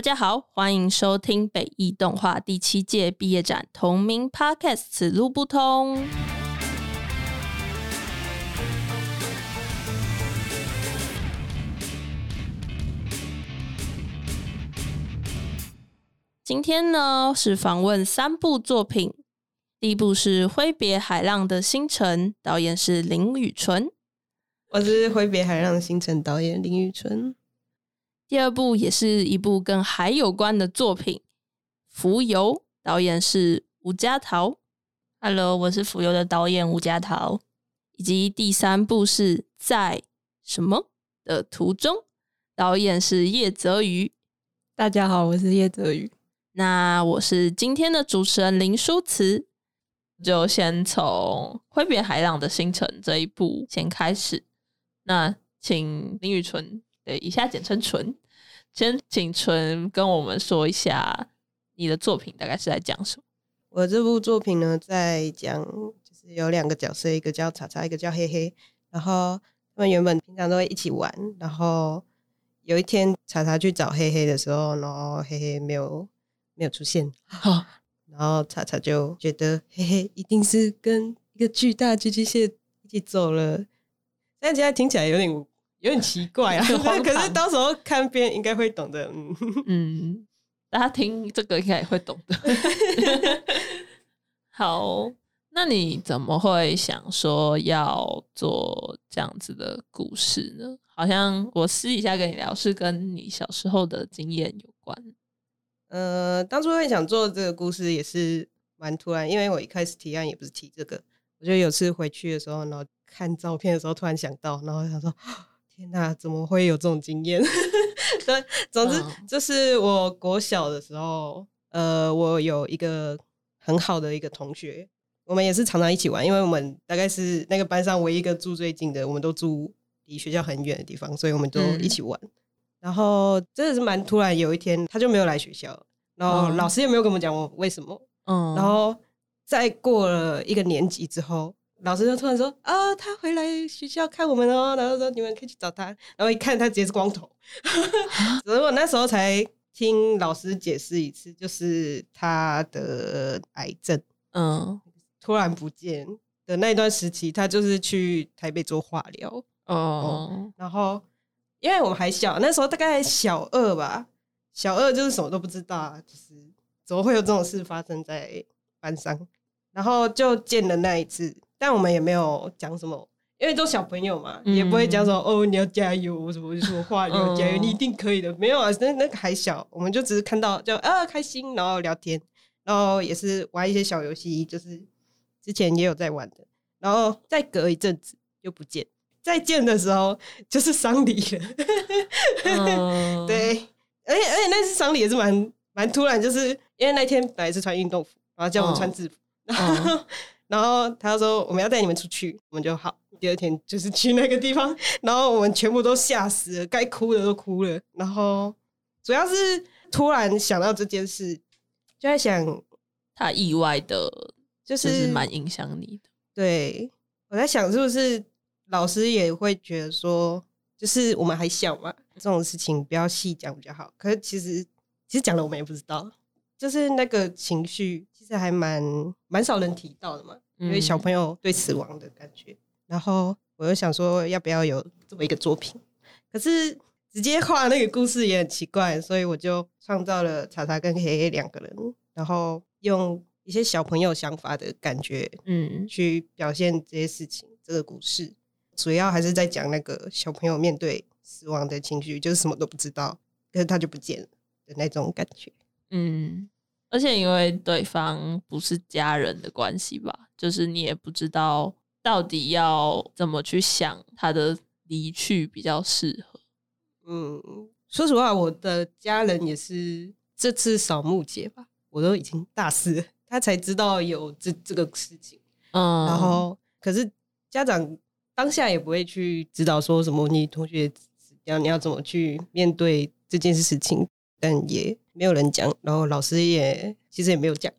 大家好，欢迎收听北艺动画第七届毕业展同名 Podcast《此路不通》。今天呢是访问三部作品，第一部是《挥别海浪的星辰》，导演是林宇纯；我是《挥别海浪的星辰》导演林宇纯。第二部也是一部跟海有关的作品，《浮游》，导演是吴家桃。Hello，我是浮游的导演吴家桃。以及第三部是在什么的途中，导演是叶泽宇。大家好，我是叶泽宇。那我是今天的主持人林舒慈，就先从《挥别海浪的星辰》这一部先开始。那请林雨纯，对，以下简称纯，先请纯跟我们说一下你的作品大概是在讲什么。我这部作品呢，在讲就是有两个角色，一个叫查查，一个叫黑黑。然后他们原本平常都会一起玩，然后有一天查查去找黑黑的时候，然后黑黑没有没有出现，好，然后查查就觉得黑黑一定是跟一个巨大寄居蟹一起走了，但现在听起来有点有点奇怪啊。可是到时候看片应该会懂的，嗯。嗯，大家听这个应该也会懂的。好，那你怎么会想说要做这样子的故事呢？好像我私底下跟你聊，是跟你小时候的经验有关。呃，当初会想做这个故事也是蛮突然，因为我一开始提案也不是提这个，我就有次回去的时候，然后看照片的时候突然想到，然后想说，天哪，怎么会有这种经验？对，总之嗯就是我国小的时候，呃，我有一个很好的一个同学，我们也是常常一起玩，因为我们大概是那个班上唯一一个住最近的，我们都住离学校很远的地方，所以我们都一起玩。然后真的是蛮突然，有一天他就没有来学校，然后嗯老师也没有跟我们讲我为什么。嗯，然后再过了一个年级之后，老师就突然说：“啊，他回来学校看我们哦。”然后说：“你们可以去找他。”然后一看，他直接是光头。所以我那时候才听老师解释一次，就是他的癌症嗯突然不见的那一段时期，他就是去台北做化疗。哦，然后因为我们还小，那时候大概小二吧，小二就是什么都不知道啊，就是怎么会有这种事发生在班上，然后就见了那一次，但我们也没有讲什么。因为都小朋友嘛，嗯也不会讲什么哦，你要加油，什么什么话，你要加油，嗯你一定可以的。没有啊，那那个还小，我们就只是看到就啊开心，然后聊天，然后也是玩一些小游戏，就是之前也有在玩的。然后再隔一阵子又不见，再见的时候就是丧礼了。嗯，对，而且而且那次丧礼也是蛮蛮突然，就是因为那天本来是穿运动服，然后叫我们穿制服，然后然后他就说我们要带你们出去，我们就好。第二天就是去那个地方，然后我们全部都吓死了，该哭的都哭了。然后主要是突然想到这件事，就在想，他意外的，就就是是蛮影响你的。对，我在想是不是老师也会觉得说，就是我们还小嘛，这种事情不要细讲比较好。可是其实其实讲了我们也不知道，就是那个情绪其实还蛮蛮少人提到的嘛，因为小朋友对死亡的感觉。然后我又想说，要不要有这么一个作品？可是直接画那个故事也很奇怪，所以我就创造了查查跟黑黑两个人，然后用一些小朋友想法的感觉嗯去表现这些事情，这个故事主要还是在讲那个小朋友面对死亡的情绪，就是什么都不知道，可是他就不见了的那种感觉。嗯，而且因为对方不是家人的关系吧，就是你也不知道到底要怎么去想他的离去比较适合。嗯，说实话，我的家人也是这次扫墓节吧，我都已经大四，他才知道有这这个事情。嗯，然后，可是家长当下也不会去指导说什么你同学要你要怎么去面对这件事情，但也没有人讲，然后老师也其实也没有讲。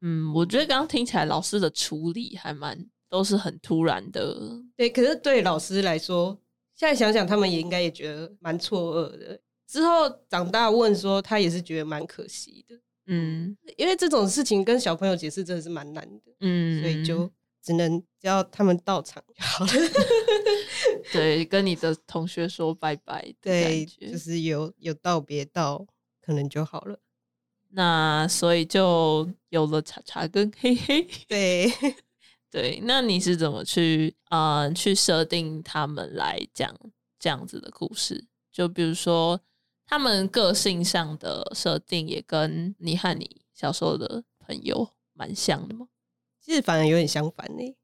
嗯，我觉得刚刚听起来老师的处理还蛮都是很突然的。对，可是对老师来说，现在想想他们也应该也觉得蛮错愕的。之后长大问说，他也是觉得蛮可惜的，嗯因为这种事情跟小朋友解释真的是蛮难的，嗯，所以就只能要他们到场就好了。对跟你的同学说拜拜的 对，就是有有道别到，可能就好了。那所以就有了茶茶跟嘿嘿。对，对，那你是怎么去呃去设定他们来讲这样子的故事？就比如说他们个性上的设定也跟你和你小时候的朋友蛮像的吗？其实反而有点相反呢、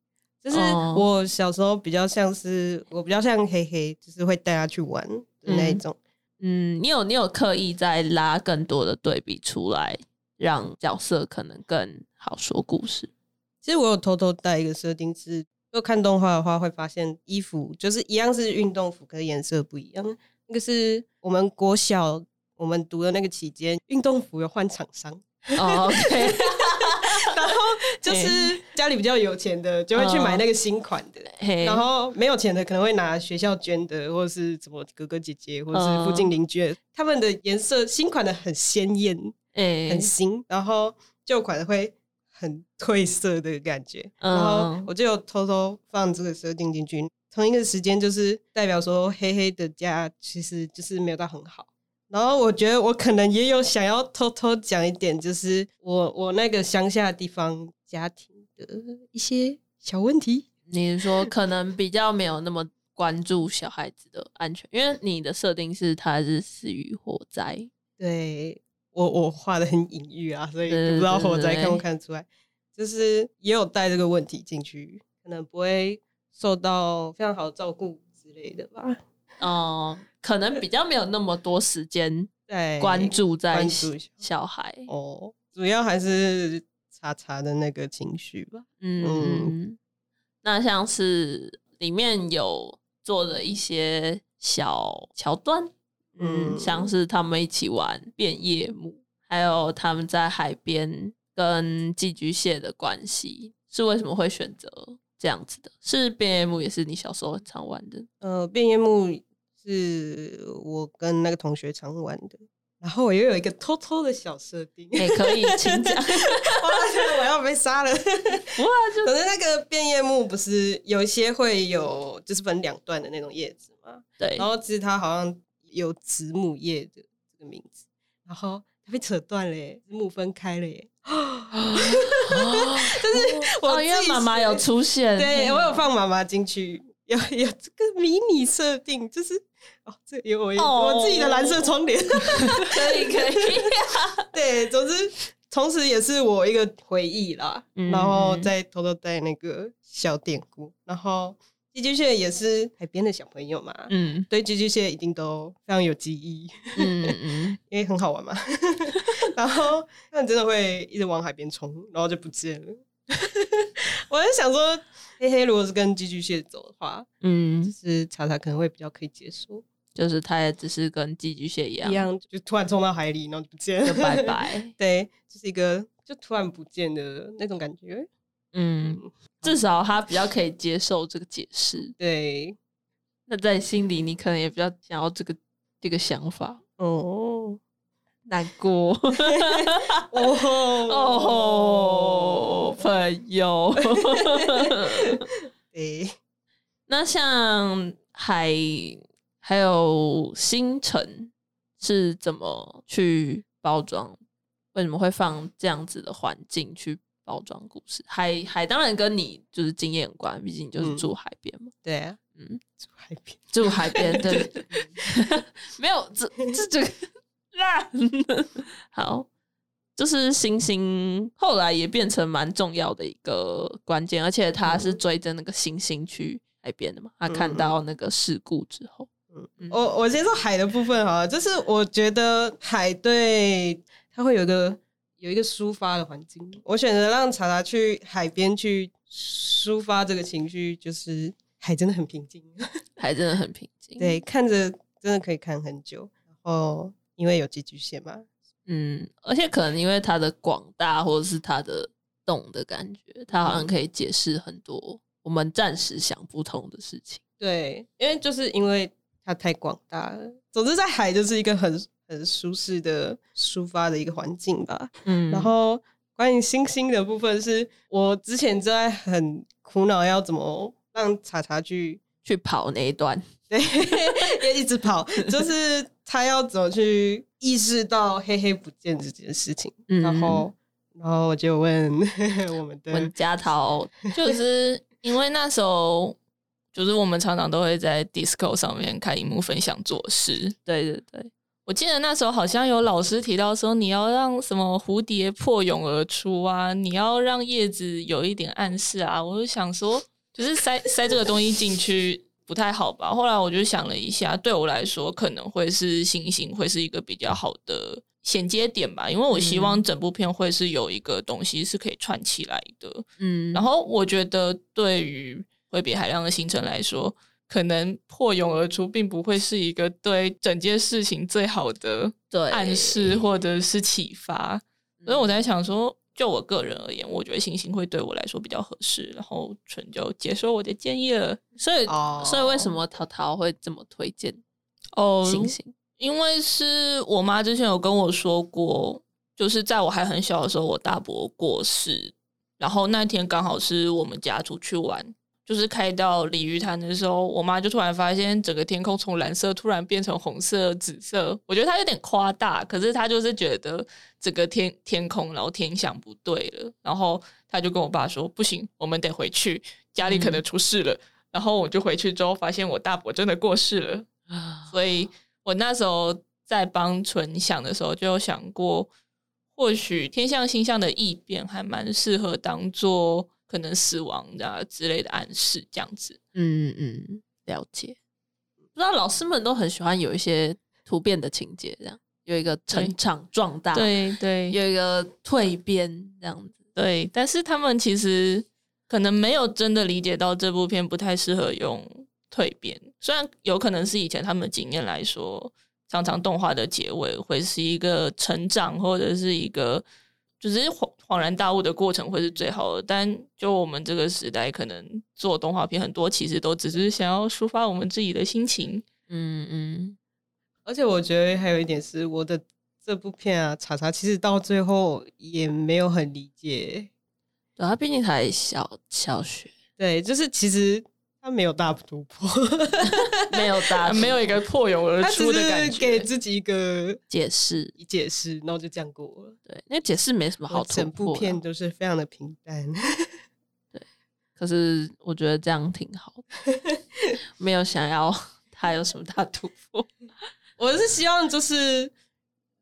就是哦我小时候比较像是我比较像黑黑，就是会带他去玩的那一嗯种。嗯，你有你有刻意在拉更多的对比出来，让角色可能更好说故事。其实我有偷偷带一个设定是，如果看动画的话，会发现衣服就是一样是运动服，可是颜色不一样。那个是我们国小我们读的那个期间，运动服有换厂商，哦，OK，然后就是家里比较有钱的就会去买那个新款的。嘿然后没有钱的可能会拿学校捐的，或者是什么哥哥姐姐，或者是附近邻居的，他们的颜色新款的很鲜艳，哎很新，然后旧款的会很褪色的感觉。嗯然后我就有偷偷放这个设定进去，同一个时间就是代表说黑黑的家其实就是没有到很好。然后我觉得我可能也有想要偷偷讲一点，就是我我那个乡下地方家庭的一些小问题。你是说可能比较没有那么关注小孩子的安全，因为你的设定是他是死于火灾，对我我画的很隐喻啊，所以对不知道火灾看不看得出来，就是也有带这个问题进去，可能不会受到非常好的照顾之类的吧。哦、可能比较没有那么多时间 对，关注在关注小小孩，哦，主要还是查查的那个情绪吧。嗯，那像是里面有做的一些小桥段，嗯，嗯像是他们一起玩变夜幕，还有他们在海边跟寄居蟹的关系，是为什么会选择这样子的？是变夜幕也是你小时候很常玩的，呃，变夜幕是我跟那个同学常玩的，然后我又有一个偷偷的小设定。也、可以 请讲。哇，我要被杀了！哇，就可是那个变叶木不是有一些会有，就是分两段的那种叶子嘛？对然，后其实它好像有子母叶的这个名字，然后它被扯断了耶，子母分开了耶。就是我哦，因为妈妈有出现，对我有放妈妈进去，有有这个迷你设定，就是哦，这有我、哦我自己的蓝色窗帘。可以可以，对，总之同时也是我一个回忆啦，嗯然后再偷偷带那个小典故，然后寄居蟹也是海边的小朋友嘛，嗯对寄居蟹一定都非常有记忆，嗯嗯，因为很好玩嘛。然后他们真的会一直往海边冲，然后就不见了。我在想说，黑黑如果是跟寄居蟹走的话，嗯，就是查查可能会比较可以接受，就是它也只是跟寄居蟹一样，一样就突然冲到海里，然后就不见了，就拜拜。对，就是一个就突然不见的那种感觉。嗯，至少他比较可以接受这个解释。对，那在心里，你可能也比较想要这个这个想法，哦难过 哦哦，朋友。对，那像海还有星辰是怎么去包装？为什么会放这样子的环境去包装故事？海海当然跟你就是经验有关，毕竟你就是嗯住海边嘛。对啊，嗯，住海边，住海边 对，没有这这这个 烂好。就是星星后来也变成蛮重要的一个关键，而且他是追着那个星星去海边的嘛。他看嗯到那个事故之后，嗯我我先说海的部分哈，就是我觉得海对它会有一个有一个抒发的环境。我选择让查查去海边去抒发这个情绪，就是海真的很平静，海真的很平静。对，，看着真的可以看很久。然后因为有寄居蟹嘛，嗯，而且可能因为它的广大或者是它的动的感觉，它好像可以解释很多我们暂时想不通的事情。对，因为就是因为它太广大了。总之，在海就是一个很很舒适的抒发的一个环境吧。嗯然后关于星星的部分是，我之前就在很苦恼要怎么让茶茶去去跑那一段，对，也一直跑，就是他要怎么去意识到黑黑不见这件事情。嗯然后，然后我就问 我们的文家桃就是因为那时候，就是我们常常都会在 Disco 上面开荧幕分享做事。对对对，我记得那时候好像有老师提到说，你要让什么蝴蝶破蛹而出啊，你要让叶子有一点暗示啊。我就想说，就是塞塞这个东西进去不太好吧。后来我就想了一下，对我来说可能会是星星会是一个比较好的衔接点吧，因为我希望整部片会是有一个东西是可以串起来的。嗯，然后我觉得对于挥别海量的行程来说，可能破蛹而出并不会是一个对整件事情最好的对暗示或者是启发，所以我在想说，就我个人而言，我觉得星星会对我来说比较合适，然后纯就接受我的建议了。所以、哦所以为什么淘淘会这么推荐哦星星？因为是我妈之前有跟我说过，就是在我还很小的时候，我大伯过世，然后那天刚好是我们家出去玩，就是开到鲤鱼潭的时候，我妈就突然发现整个天空从蓝色突然变成红色、紫色。我觉得她有点夸大，可是她就是觉得整个天天空然后天象不对了，然后她就跟我爸说：“不行，我们得回去，家里可能出事了。然后我就回去之后，发现我大伯真的过世了。所以我那时候在帮纯想的时候，就有想过，或许天象星象的异变还蛮适合当做可能死亡啊之类的暗示，这样子。嗯嗯，了解。不知道老师们都很喜欢有一些突变的情节，这样有一个成长壮大，，对对有一个蜕变这样子。对，但是他们其实可能没有真的理解到这部片不太适合用蜕变，虽然有可能是以前他们的经验来说，常常动画的结尾会是一个成长或者是一个就是恍恍然大悟的过程会是最好的，但就我们这个时代，可能做动画片很多其实都只是想要抒发我们自己的心情。嗯嗯，而且我觉得还有一点是，我的这部片啊，查查其实到最后也没有很理解。对他毕竟才小小学，对，就是其实他没有大突破，没有大 没有一个破蛹而出的感觉给。自己一个解释，解释，然后就这样过了。对，那解释没什么好我整部突破的片都是非常的平淡。可是我觉得这样挺好的，没有想要他有什么大突破。我是希望就是，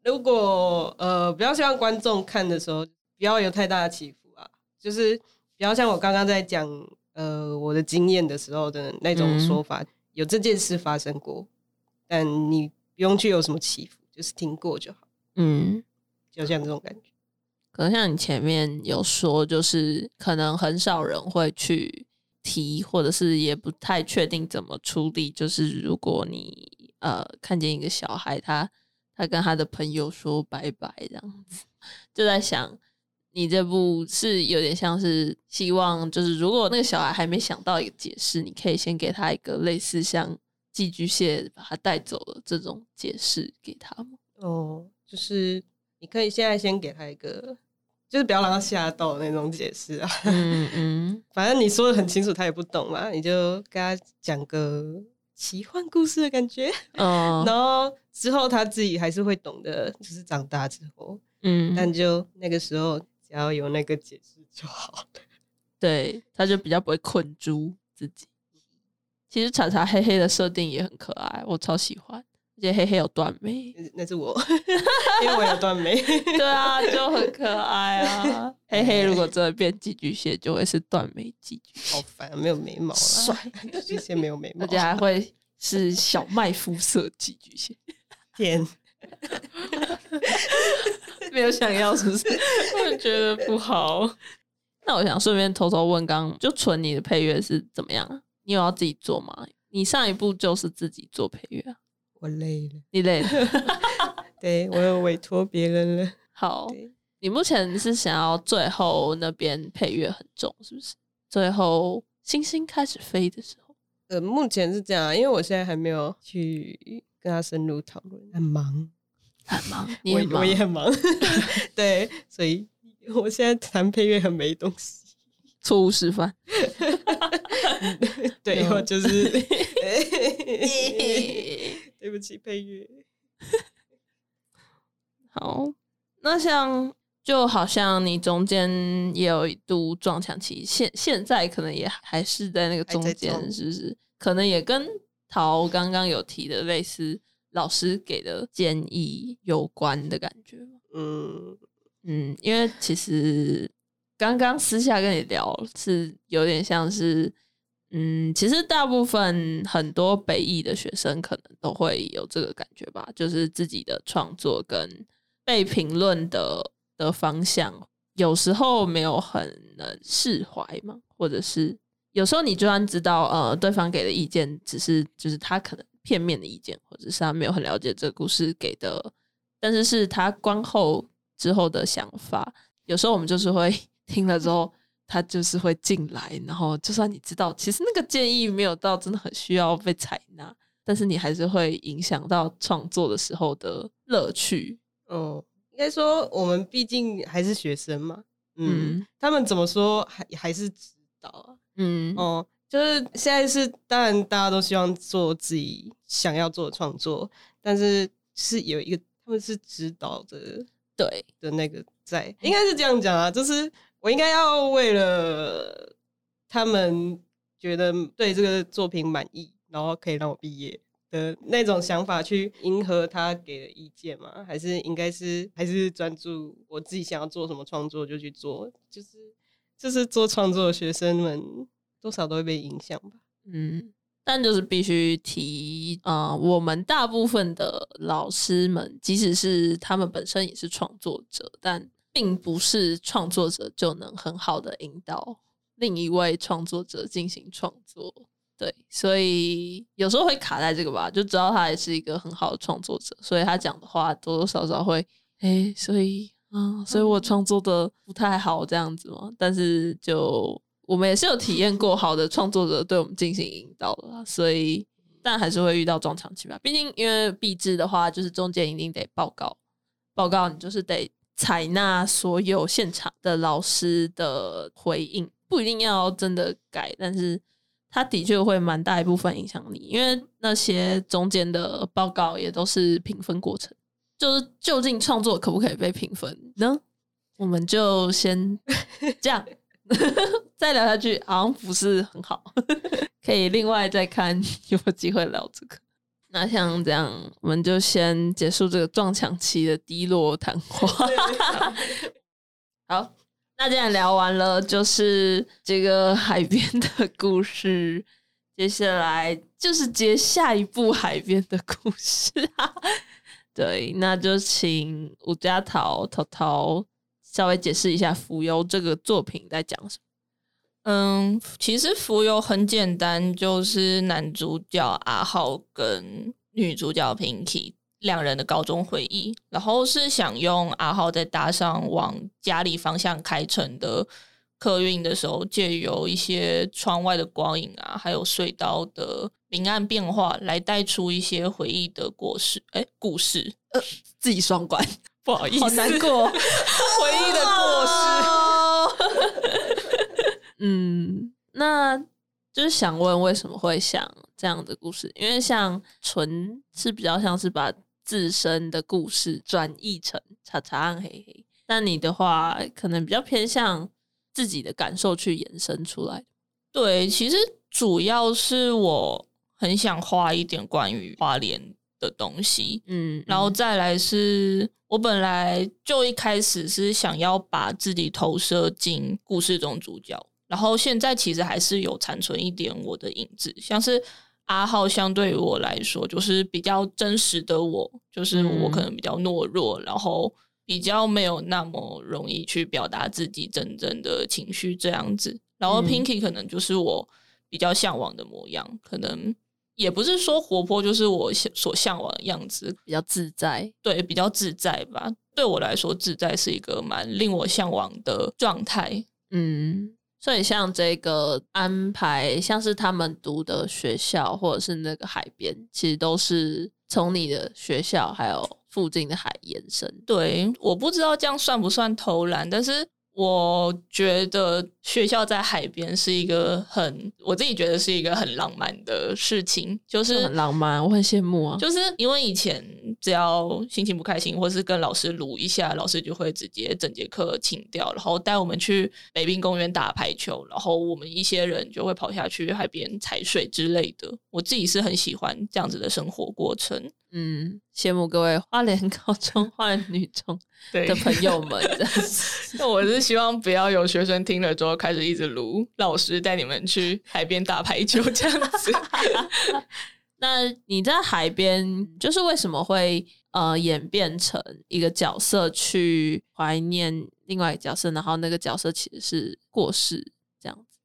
如果呃，不要希望观众看的时候不要有太大的起伏啊，就是不要像我刚刚在讲呃我的经验的时候的那种嗯说法，有这件事发生过，但你不用去有什么起伏，就是听过就好，嗯，就像这种感觉。可能像你前面有说，就是可能很少人会去提，或者是也不太确定怎么处理。就是如果你呃看见一个小孩，他他跟他的朋友说拜拜这样子，就在想你这部是有点像是希望，就是如果那个小孩还没想到一个解释，你可以先给他一个类似像寄居蟹把他带走了这种解释给他吗？哦，就是你可以现在先给他一个，就是不要让他吓到的那种解释啊。嗯嗯反正你说的很清楚，他也不懂嘛，你就跟他讲个奇幻故事的感觉，哦 然后之后他自己还是会懂的，就是长大之后，嗯，但就那个时候只要有那个解释就好。对，他就比较不会困住自己。其实查查黑黑的设定也很可爱，我超喜欢，而且黑黑有断眉，那是我，因为我有断眉。对啊，就很可爱啊。黑黑如果真的变寄居蟹，就会是断眉寄居蟹，好烦，没有眉毛啦，帅，巨蟹没有眉毛，而且还会是小麦肤色寄居蟹。天，没有想要是不是？我也觉得不好。那我想顺便偷偷问，刚刚就纯你的配乐是怎么样啊？你有要自己做吗？你上一步就是自己做配乐啊？我累了，你累了？对我有委托别人了。好，你目前是想要最后那边配乐很重，是不是？最后星星开始飞的时候，呃，目前是这样啊，因为我现在还没有去跟他深入讨论，很忙，很忙，你我我也很忙，对，所以我现在谈配乐很没东西。错误示范。对嗯我就是，对不起配乐。好，那像就好像你中间也有一度撞墙期，现现在可能也还是在那个中间，是不是？可能也跟陶刚刚有提的类似，老师给的建议有关的感觉吗？嗯，嗯，因为其实刚刚私下跟你聊是有点像是，嗯，其实大部分很多北艺的学生可能都会有这个感觉吧，就是自己的创作跟被评论的的方向，有时候没有很能释怀嘛，或者是有时候你就算知道，呃，对方给的意见只是就是他可能片面的意见，或者是他没有很了解这个故事给的，但是是他观后之后的想法。有时候我们就是会听了之后，他就是会进来，然后就算你知道其实那个建议没有到真的很需要被采纳，但是你还是会影响到创作的时候的乐趣。哦，应该说我们毕竟还是学生嘛，嗯，嗯他们怎么说还还是指导啊，嗯哦，就是现在是当然大家都希望做自己想要做的创作，但是是有一个他们是指导的对，的那个在，应该是这样讲啊，就是我应该要为了他们觉得对这个作品满意，然后可以让我毕业的那种想法去迎合他给的意见吗？还是应该是还是专注我自己想要做什么创作就去做？就是就是做创作的学生们多少都会被影响吧。嗯，但就是必须提，呃，我们大部分的老师们，即使是他们本身也是创作者，但并不是创作者就能很好的引导另一位创作者进行创作。对，所以有时候会卡在这个吧，就知道他也是一个很好的创作者，所以他讲的话多多少少会，哎，所以啊，所以我创作的不太好这样子嘛。但是就我们也是有体验过好的创作者对我们进行引导的，所以但还是会遇到撞墙期吧。毕竟因为毕制的话，就是中间一定得报告，报告你就是得采纳所有现场的老师的回应，不一定要真的改，但是它的确会蛮大一部分影响你，因为那些中间的报告也都是评分过程，就是究竟创作可不可以被评分呢？我们就先这样，再聊下去好像不是很好，可以另外再看有没有机会聊这个。那像这样，我们就先结束这个撞墙期的低落谈话。好，那既然聊完了，就是这个海边的故事，接下来就是接下一部海边的故事啊。对，那就请吴家桃桃桃稍微解释一下《浮游》这个作品在讲什么。嗯，其实浮游很简单，就是男主角阿浩跟女主角 Pinky 两人的高中回忆，然后是想用阿浩在搭上往家里方向开程的客运的时候，借由一些窗外的光影啊，还有隧道的明暗变化，来带出一些回忆的故事。哎，故事，呃，自己双关，不好意思，好难过 回忆的过失。嗯，那就是想问为什么会想这样的故事？因为像纯是比较像是把自身的故事转译成查查暗黑黑，那你的话可能比较偏向自己的感受去延伸出来。对，其实主要是我很想画一点关于花莲的东西，嗯，然后再来是我本来就一开始是想要把自己投射进故事中主角，然后现在其实还是有残存一点我的影子，像是阿浩相对于我来说就是比较真实的我，就是我可能比较懦弱，然后比较没有那么容易去表达自己真正的情绪这样子，然后嗯。Pinky 可能就是我比较向往的模样，可能。也不是说活泼就是我所向往的样子，比较自在。对，比较自在吧。对我来说，自在是一个蛮令我向往的状态。嗯，所以像这个安排，像是他们读的学校或者是那个海边，其实都是从你的学校还有附近的海延伸。对，我不知道这样算不算偷懒，但是。我觉得学校在海边是一个很，我自己觉得是一个很浪漫的事情，就是很浪漫，我很羡慕啊。就是因为以前只要心情不开心，或是跟老师撸一下，老师就会直接整节课请掉，然后带我们去北滨公园打排球，然后我们一些人就会跑下去海边踩水之类的。我自己是很喜欢这样子的生活过程。嗯，羡慕各位花莲高中、花莲女中的朋友们。那我是希望不要有学生听了之后开始一直撸老师带你们去海边打排球这样子。那你在海边，就是为什么会呃演变成一个角色去怀念另外一个角色，然后那个角色其实是过世这样子？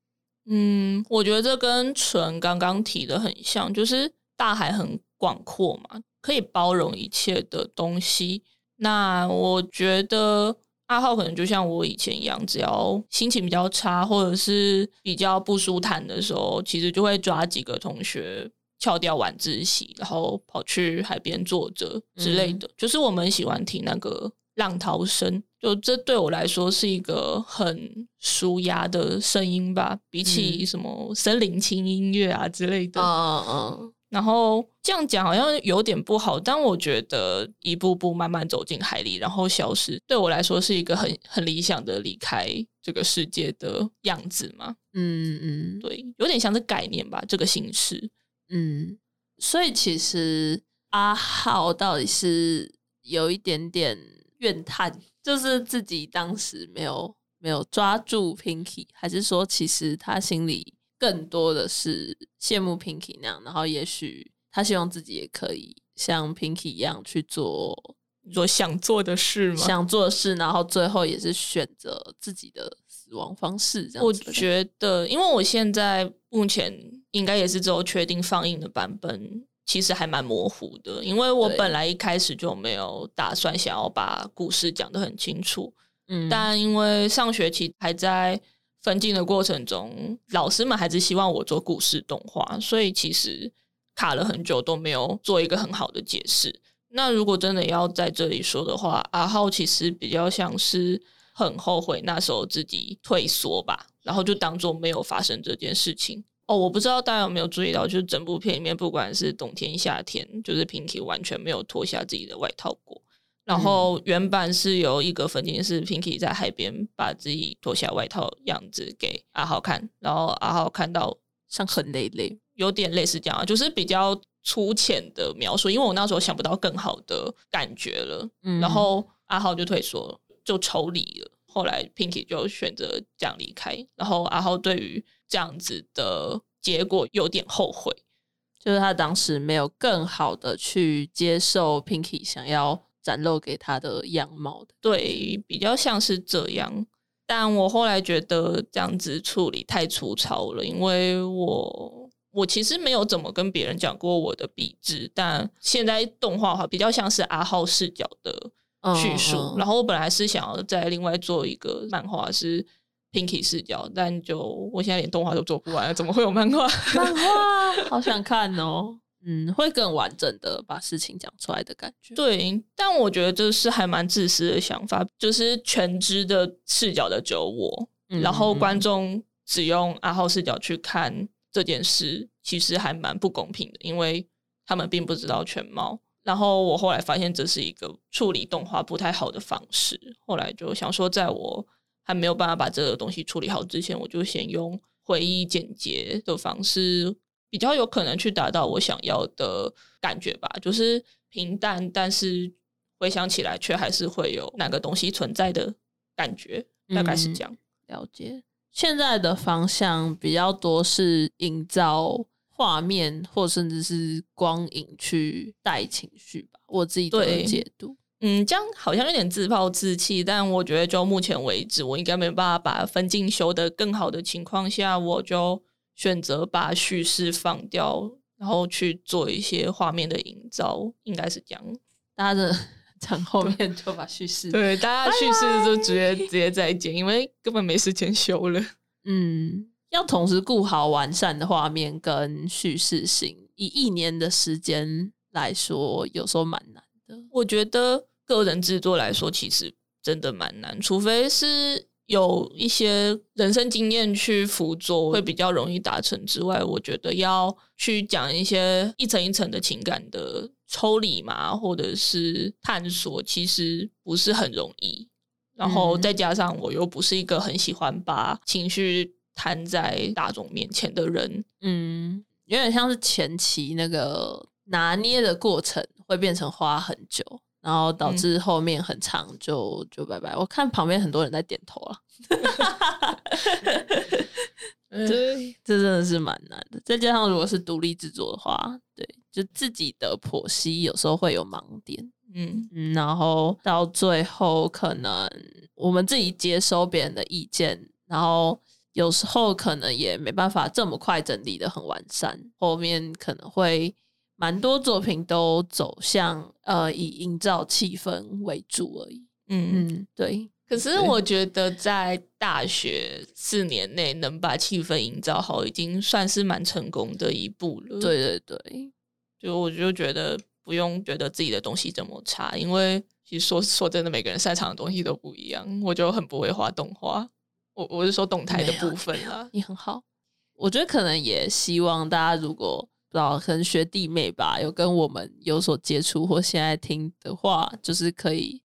嗯，我觉得这跟纯刚刚提的很像，就是大海很广阔嘛。可以包容一切的东西。那我觉得阿浩可能就像我以前一样，只要心情比较差或者是比较不舒坦的时候，其实就会抓几个同学翘掉晚自习，然后跑去海边坐着之类的。就是我们喜欢听那个浪涛声，就这对我来说是一个很舒压的声音吧，比起什么森林轻音乐啊之类的。嗯嗯。然后这样讲好像有点不好，但我觉得一步步慢慢走进海里，然后消失，对我来说是一个很很理想的离开这个世界的样子嘛。嗯嗯，对，有点像是概念吧，这个形式。嗯，所以其实阿浩到底是有一点点怨叹，就是自己当时没有没有抓住 Pinky，还是说其实他心里。更多的是羡慕 Pinky 那样，然后也许他希望自己也可以像 Pinky 一样去做做想做的事吗？想做的事，然后最后也是选择自己的死亡方式。这样，我觉得，因为我现在目前应该也是只有确定放映的版本，其实还蛮模糊的。因为我本来一开始就没有打算想要把故事讲得很清楚，嗯，但因为上学期还在。分镜的过程中，老师们还是希望我做故事动画，所以其实卡了很久都没有做一个很好的解释。那如果真的要在这里说的话，阿浩其实比较像是很后悔那时候自己退缩吧，然后就当做没有发生这件事情。哦，我不知道大家有没有注意到，就是整部片里面，不管是冬天夏天，就是 Pinky 完全没有脱下自己的外套过。然后原版是由一个分镜是 Pinky 在海边把自己脱下外套样子给阿浩看，然后阿浩看到伤痕累累，有点类似这样，就是比较粗浅的描述，因为我那时候想不到更好的感觉了，然后阿浩就退缩，就抽离了。后来 Pinky 就选择这样离开，然后阿浩对于这样子的结果有点后悔，就是他当时没有更好的去接受 Pinky 想要。展露给他的样貌的，对，比较像是这样。但我后来觉得这样子处理太粗糙了，因为我我其实没有怎么跟别人讲过我的笔致，但现在动画话比较像是阿浩视角的叙述。然后我本来是想要再另外做一个漫画是 Pinky 视角，但就我现在连动画都做不完，怎么会有漫画？漫画好想 看哦。嗯，会更完整的把事情讲出来的感觉。对，但我觉得这是还蛮自私的想法，就是全知的视角的只有我，然后观众只用阿浩视角去看这件事，其实还蛮不公平的，因为他们并不知道全貌。然后我后来发现这是一个处理动画不太好的方式，后来就想说，在我还没有办法把这个东西处理好之前，我就先用回忆简洁的方式。比较有可能去达到我想要的感觉吧，就是平淡，但是回想起来却还是会有那个东西存在的感觉，大概是这样。了解，现在的方向比较多是营造画面，或甚至是光影去带情绪吧。我自己的解读，嗯，这样好像有点自暴自弃，但我觉得就目前为止，我应该没办法把分镜修得更好的情况下，我就。选择把叙事放掉，然后去做一些画面的营造，应该是这样。大家的 讲后面就把叙事，对，大家叙事就直接直接再剪，因为根本没时间修了。嗯，要同时顾好完善的画面跟叙事性，以一年的时间来说，有时候蛮难的。我觉得个人制作来说，其实真的蛮难，除非是有一些人生经验去辅佐，会比较容易达成之外，我觉得要去讲一些一层一层的情感的抽离嘛，或者是探索，其实不是很容易。然后嗯。再加上我又不是一个很喜欢把情绪摊在大众面前的人，嗯，有点像是前期那个拿捏的过程会变成花很久，然后导致后面很长就就拜拜。我看旁边很多人在点头了，对，这真的是蛮难的。再加上如果是独立制作的话，对，就自己的剖析有时候会有盲点。嗯嗯，然后到最后可能我们自己接收别人的意见，然后有时候可能也没办法这么快整理的很完善，后面可能会蛮多作品都走向呃以营造气氛为主而已。嗯。嗯，对，可是我觉得在大学四年内能把气氛营造好，已经算是蛮成功的一步了。对对对，就我就觉得不用觉得自己的东西这么差，因为其实说说真的，每个人擅长的东西都不一样。我就很不会画动画，我我是说动态的部分啦。你很好。我觉得可能也希望大家如果不知道，可能学弟妹吧，有跟我们有所接触或现在听的话，就是可以，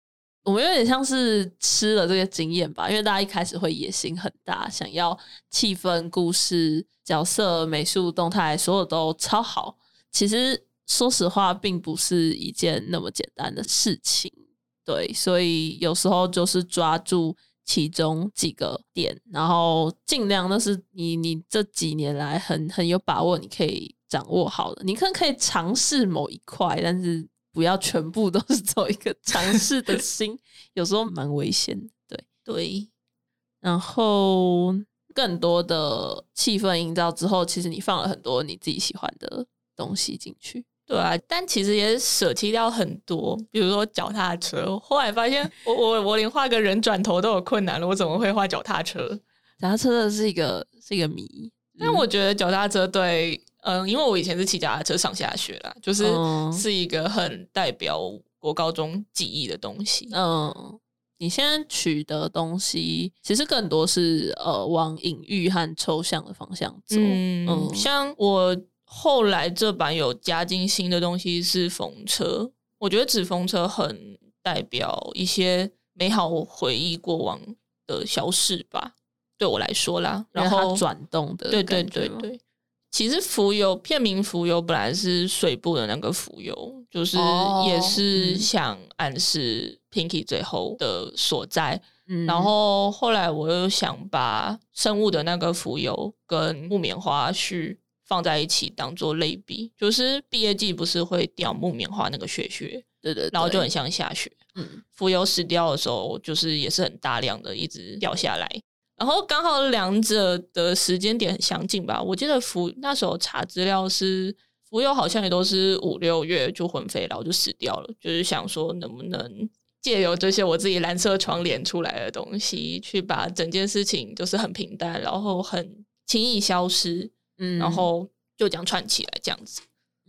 我们有点像是吃了这个经验吧，因为大家一开始会野心很大，想要气氛、故事、角色、美术、动态，所有都超好。其实说实话，并不是一件那么简单的事情。对，所以有时候就是抓住其中几个点，然后尽量那是你你这几年来很很有把握，你可以掌握好了，你可能可以尝试某一块，但是不要全部都是走一个尝试的心，有时候蛮危险的。对，对，然后更多的气氛营造之后，其实你放了很多你自己喜欢的东西进去。对啊，但其实也舍弃掉很多，比如说脚踏车。后来发现 我，我我连画个人转头都有困难了，我怎么会画脚踏车？脚踏车的是一个是一个谜，但我觉得脚踏车对，嗯，因为我以前是骑脚踏车上下学啦，就是嗯是一个很代表国高中记忆的东西。嗯，你现在取的东西其实更多是呃往隐喻和抽象的方向走。嗯，嗯像我后来这版有加进新的东西是风车，我觉得纸风车很代表一些美好回忆过往的消逝吧，对我来说啦。然后它转动的对对对。其实浮游片名浮游本来是水部的那个浮游，就是哦也是嗯。想暗示 Pinky 最后的所在。嗯。然后后来我又想把生物的那个浮游跟木棉花絮放在一起当做类比，就是毕业季不是会掉木棉花那个雪雪，对对，然后就很像下雪。嗯。浮游死掉的时候，就是也是很大量的一直掉下来，然后刚好两者的时间点很相近吧。我记得浮那时候查资料是浮游好像也都是五六月就魂飞，然后就死掉了。就是想说能不能借由这些我自己蓝色窗帘出来的东西，去把整件事情就是很平淡，然后很轻易消失，嗯，然后就这样串起来这样子。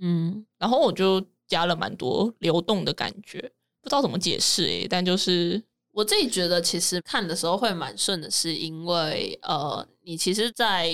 嗯然后我就加了蛮多流动的感觉，不知道怎么解释诶、但就是我自己觉得其实看的时候会蛮顺的，是因为呃，你其实，在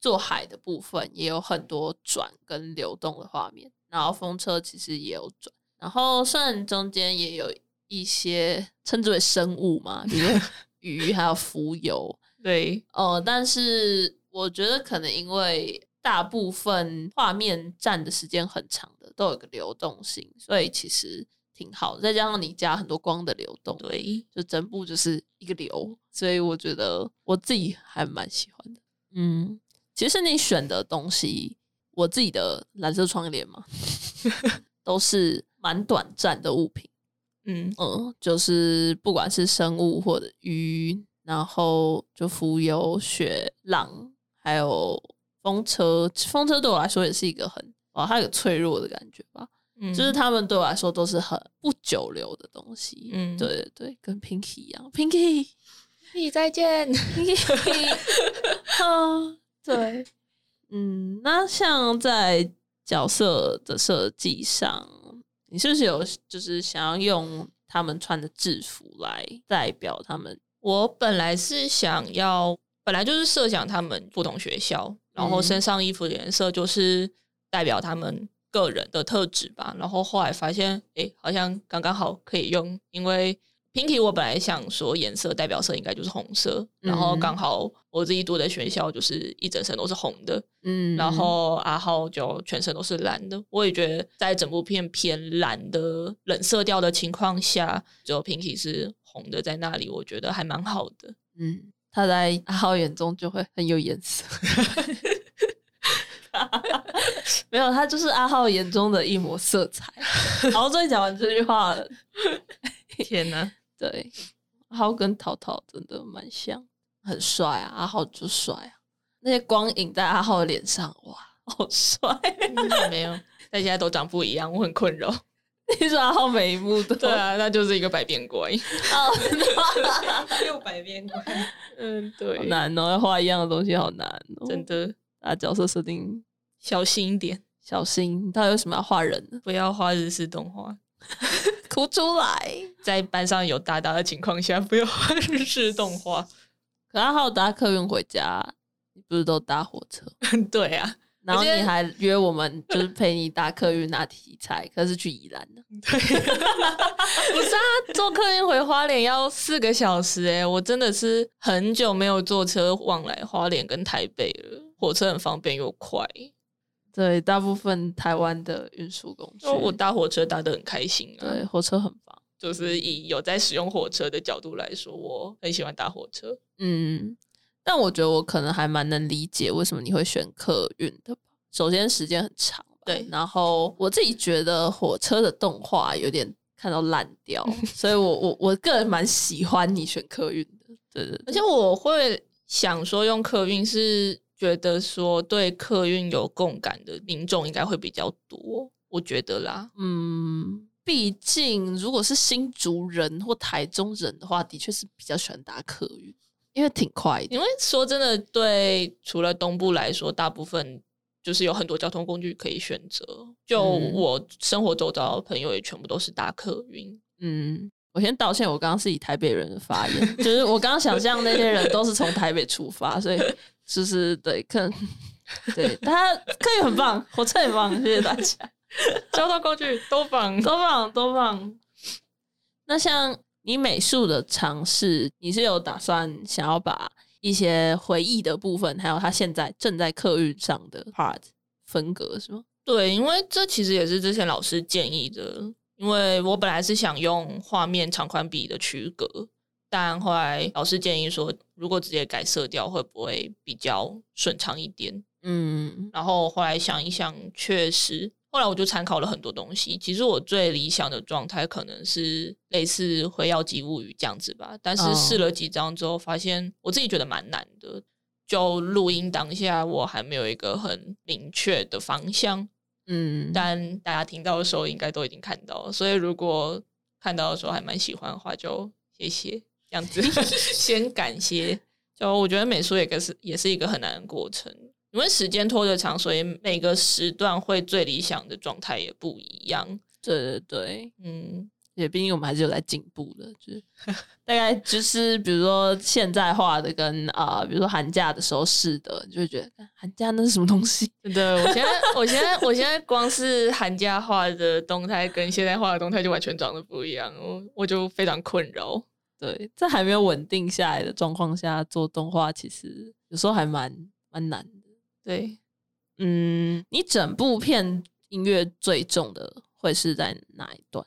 做海的部分也有很多转跟流动的画面，然后风车其实也有转，然后虽然中间也有一些称之为生物嘛，比如说 鱼还有浮游，对，呃，但是我觉得可能因为大部分画面占的时间很长的，都有一个流动性，所以其实挺好的。再加上你加很多光的流动，对，就整部就是一个流，所以我觉得我自己还蛮喜欢的。嗯，其实你选的东西，我自己的蓝色窗帘嘛，都是蛮短暂的物品。嗯嗯，就是不管是生物或者鱼，然后就浮游、雪浪，还有风车。风车对我来说也是一个很哦，它有个脆弱的感觉吧。嗯，就是他们对我来说都是很不久留的东西。嗯对对对，跟 Pinky 一样，Pinky 你再见。啊，对，嗯，那像在角色的设计上，你是不是有就是想要用他们穿的制服来代表他们？我本来是想要，本来就是设想他们不同学校，然后嗯身上衣服的颜色就是代表他们个人的特质吧。然后后来发现，哎，好像刚刚好可以用，因为 Pinky 我本来想说颜色代表色应该就是红色，然后嗯刚好我自己读的学校就是一整身都是红的，嗯然后阿浩就全身都是蓝的。我也觉得在整部片偏蓝的冷色调的情况下，只有 Pinky 是红的在那里，我觉得还蛮好的。嗯，他在阿浩眼中就会很有颜色。没有，他就是阿浩眼中的一抹色彩。然后终于讲完这句话了，天哪！对，阿浩跟淘淘真的蛮像，很帅啊，阿浩就帅啊，那些光影在阿浩的脸上，哇，好帅！没有，大家都长不一样，我很困扰。你说阿浩每一幕都对啊，那就是一个百变怪。哦，又百变怪，嗯，好对，难哦，要画一样的东西好难哦，真的啊角色设定小心一点，小心，你到底为什么要画人呢？不要画日式动画。哭出来！在班上有大大的情况下，不要画日式动画。可阿浩搭客运回家，你不是都搭火车？对啊，然后你还约我们，就是陪你搭客运拿题材，可是去宜兰的。不是啊，坐客运回花莲要四个小时哎、我真的是很久没有坐车往来花莲跟台北了。火车很方便又快，对，大部分台湾的运输工具，就我搭火车搭的很开心啊。对火车很棒。就是以有在使用火车的角度来说，我很喜欢搭火车。嗯，但我觉得我可能还蛮能理解为什么你会选客运的吧。首先时间很长吧，对然后我自己觉得火车的动画有点看到烂掉，所以我我我个人蛮喜欢你选客运的。对对对，而且我会想说，用客运是觉得说对客运有共感的民众应该会比较多，我觉得啦。嗯，毕竟如果是新竹人或台中人的话，的确是比较喜欢搭客运，因为挺快的。因为说真的，对除了东部来说，大部分就是有很多交通工具可以选择。就嗯我生活周遭的朋友也全部都是搭客运。嗯，我先道歉，我刚刚是以台北人的发言，就是我刚刚想象那些人都是从台北出发，所以就是对，可能对他可以很棒，火车很棒，谢谢大家，交通工具都棒，多棒多棒。那像你美术的尝试，你是有打算想要把一些回忆的部分，还有他现在正在客运上的 part 分隔是吗？对，因为这其实也是之前老师建议的，因为我本来是想用画面长宽比的区隔，但后来老师建议说，如果直接改色调会不会比较顺畅一点？嗯然后后来想一想，确实，后来我就参考了很多东西。其实我最理想的状态可能是类似《辉耀姬物语》这样子吧，但是哦试了几张之后，发现我自己觉得蛮难的。就录音当下，我还没有一个很明确的方向。嗯，但大家听到的时候应该都已经看到了，所以如果看到的时候还蛮喜欢的话，就谢谢这样子，先感谢。就我觉得美术也个是也是一个很难的过程，因为时间拖得长，所以每个时段会最理想的状态也不一样。对对对，嗯，也毕竟我们还是有在进步的，就是 大概就是比如说现在画的跟啊、比如说寒假的时候试的，你就会觉得寒假那是什么东西？真的，我现在我现在我现在光是寒假画的动态跟现在画的动态就完全长得不一样，我我就非常困扰。对，在还没有稳定下来的状况下做动画，其实有时候还蛮蛮难的。对，嗯，你整部片音乐最重的会是在哪一段？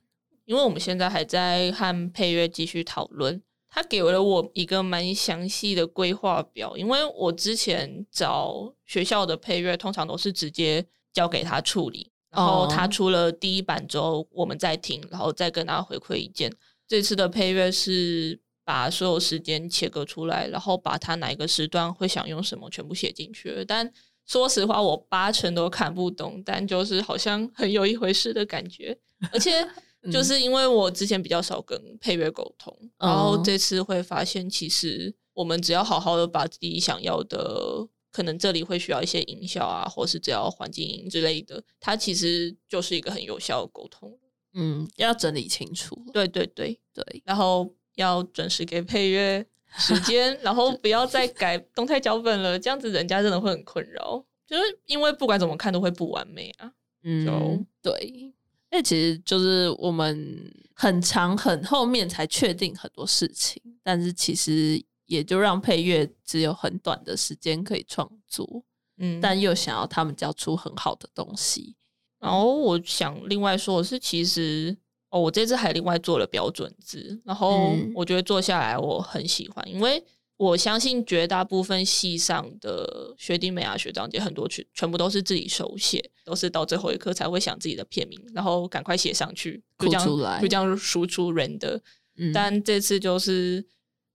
因为我们现在还在和配乐继续讨论，他给了我一个蛮详细的规划表。因为我之前找学校的配乐，通常都是直接交给他处理，然后哦他出了第一版之后，我们再听，然后再跟他回馈意见。这次的配乐是把所有时间切割出来，然后把他哪一个时段会想用什么全部写进去了。但说实话，我八成都看不懂，但就是好像很有一回事的感觉，而且。嗯就是因为我之前比较少跟配乐沟通，然后哦这次会发现，其实我们只要好好的把自己想要的，可能这里会需要一些音效啊，或是只要环境音之类的，它其实就是一个很有效的沟通。嗯，要整理清楚。对对对，对，然后要准时给配乐时 间，然后不要再改动态脚本了，这样子人家真的会很困扰。就是因为不管怎么看都会不完美啊。嗯，对。那其实就是我们很长很后面才确定很多事情，但是其实也就让配乐只有很短的时间可以创作，嗯，但又想要他们交出很好的东西。然后我想另外说的是，其实哦，我这次还另外做了标准字，然后嗯我觉得做下来我很喜欢，因为我相信绝大部分系上的学弟妹啊、学长姐很多全全部都是自己手写，都是到最后一刻才会想自己的片名，然后赶快写上去，就这样就这样输出人的。嗯，但这次就是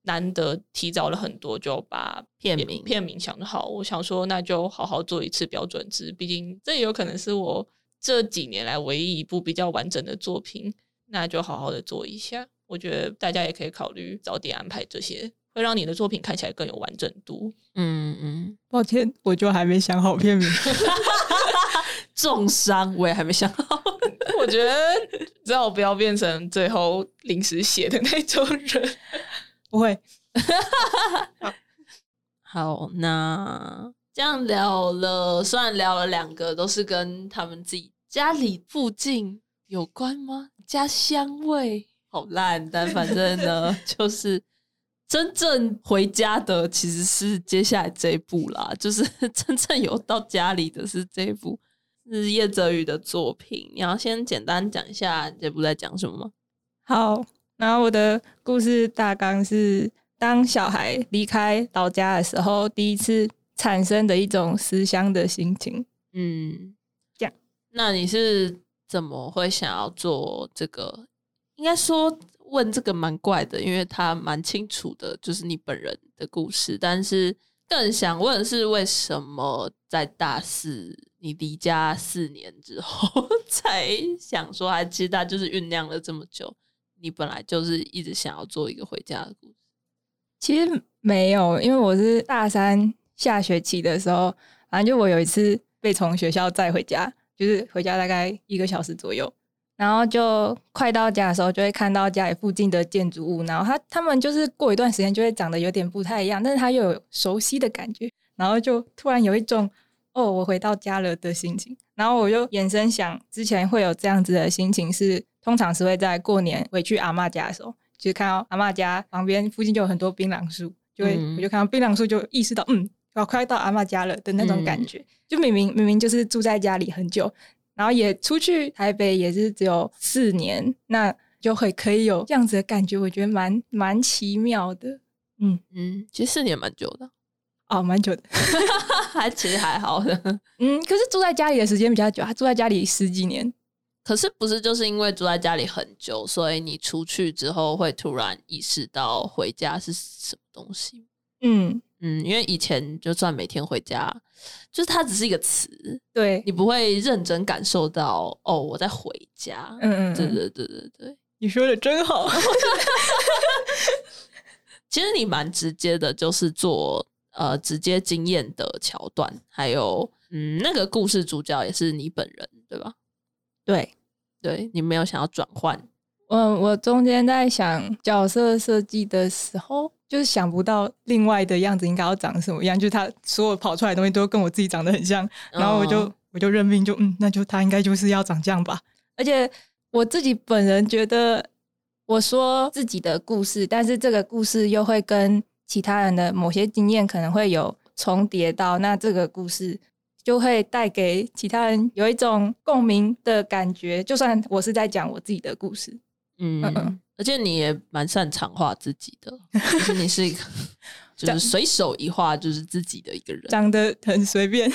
难得提早了很多，就把片名片名想好。我想说，那就好好做一次标准字，毕竟这也有可能是我这几年来唯一一部比较完整的作品，那就好好的做一下。我觉得大家也可以考虑早点安排这些，会让你的作品看起来更有完整度。嗯嗯，抱歉，我就还没想好片名。重伤我也还没想好。我觉得最好不要变成最后临时写的那种人。不会，好，那这样聊了，虽然聊了两个，都是跟他们自己家里附近有关吗？家乡味好烂，但反正呢，就是真正回家的其实是接下来这一部啦，就是真正有到家里的是这一部，是叶泽宇的作品。你要先简单讲一下这部在讲什么吗？好，然后我的故事大纲是，当小孩离开老家的时候，第一次产生的一种思乡的心情。嗯，这样。那你是怎么会想要做这个？应该说问这个蛮怪的，因为他蛮清楚的，就是你本人的故事。但是更想问是，为什么在大四你离家四年之后才想说，还其实他就是酝酿了这么久，你本来就是一直想要做一个回家的故事。其实没有，因为我是大三下学期的时候，反正就我有一次被从学校载回家，就是回家大概一个小时左右，然后就快到家的时候，就会看到家里附近的建筑物，然后它它们就是过一段时间就会长得有点不太一样，但是它又有熟悉的感觉，然后就突然有一种哦，我回到家了的心情。然后我就延伸想，之前会有这样子的心情是，通常是会在过年回去阿嬷家的时候，就是看到阿嬷家旁边附近就有很多槟榔树，就会、嗯我就看到槟榔树就意识到，嗯，我快到阿嬷家了的那种感嗯觉。就明明明明就是住在家里很久，然后也出去台北也是只有四年，那就会可以有这样子的感觉，我觉得蛮蛮奇妙的。嗯，嗯，其实四年蛮久的，哦，蛮久的。还其实还好的。嗯，可是住在家里的时间比较久，他住在家里十几年。可是不是就是因为住在家里很久，所以你出去之后会突然意识到回家是什么东西？嗯，嗯，因为以前就算每天回家，就是它只是一个词，对，你不会认真感受到哦，我在回家。嗯嗯，嗯对对对对对，你说的真好。其实你蛮直接的，就是做呃直接经验的桥段，还有嗯那个故事主角也是你本人，对吧？对，对你没有想要转换，嗯，我中间在想角色设计的时候，就是想不到另外的样子应该要长什么样，就是他所有跑出来的东西都跟我自己长得很像，然后我就、嗯我就认命就，嗯，那就他应该就是要长这样吧。而且我自己本人觉得，我说自己的故事，但是这个故事又会跟其他人的某些经验可能会有重叠到，那这个故事就会带给其他人有一种共鸣的感觉。就算我是在讲我自己的故事，嗯。而且你也蛮擅长画自己的，就是你是一个 就是随手一画就是自己的一个人。长得很随便。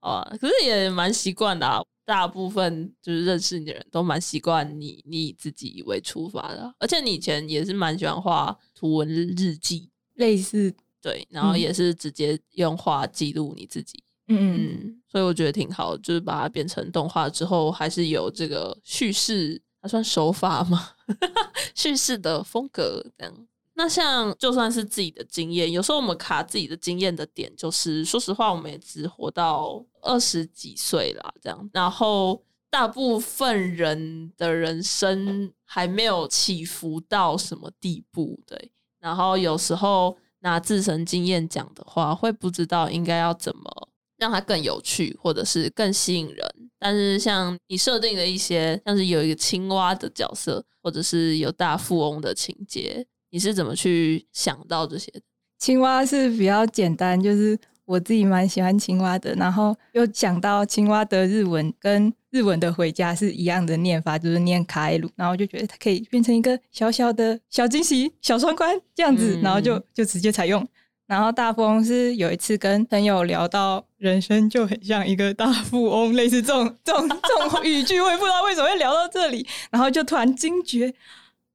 啊，可是也蛮习惯的、啊。大部分就是认识你的人都蛮习惯你你以自己为出发的啊，而且你以前也是蛮喜欢画图文日记，类似，对，然后嗯。也是直接用画记录你自己。嗯嗯，嗯，所以我觉得挺好，就是把它变成动画之后，还是有这个叙事，它算手法吗？叙事的风格这样。那像就算是自己的经验，有时候我们卡自己的经验的点，就是说实话，我们也只活到二十几岁啦，这样，然后大部分人的人生还没有起伏到什么地步，对。然后有时候拿自身经验讲的话，会不知道应该要怎么让它更有趣，或者是更吸引人。但是像你设定的一些，像是有一个青蛙的角色，或者是有大富翁的情节，你是怎么去想到这些的？青蛙是比较简单，就是我自己蛮喜欢青蛙的，然后又想到青蛙的日文跟日文的回家是一样的念法，就是念卡埃鲁，然后就觉得它可以变成一个小小的小惊喜、小双关这样子，嗯然后就就直接采用。然后大富翁是有一次跟朋友聊到人生就很像一个大富翁，类似这种这种这种语句，我也不知道为什么会聊到这里，然后就突然惊觉，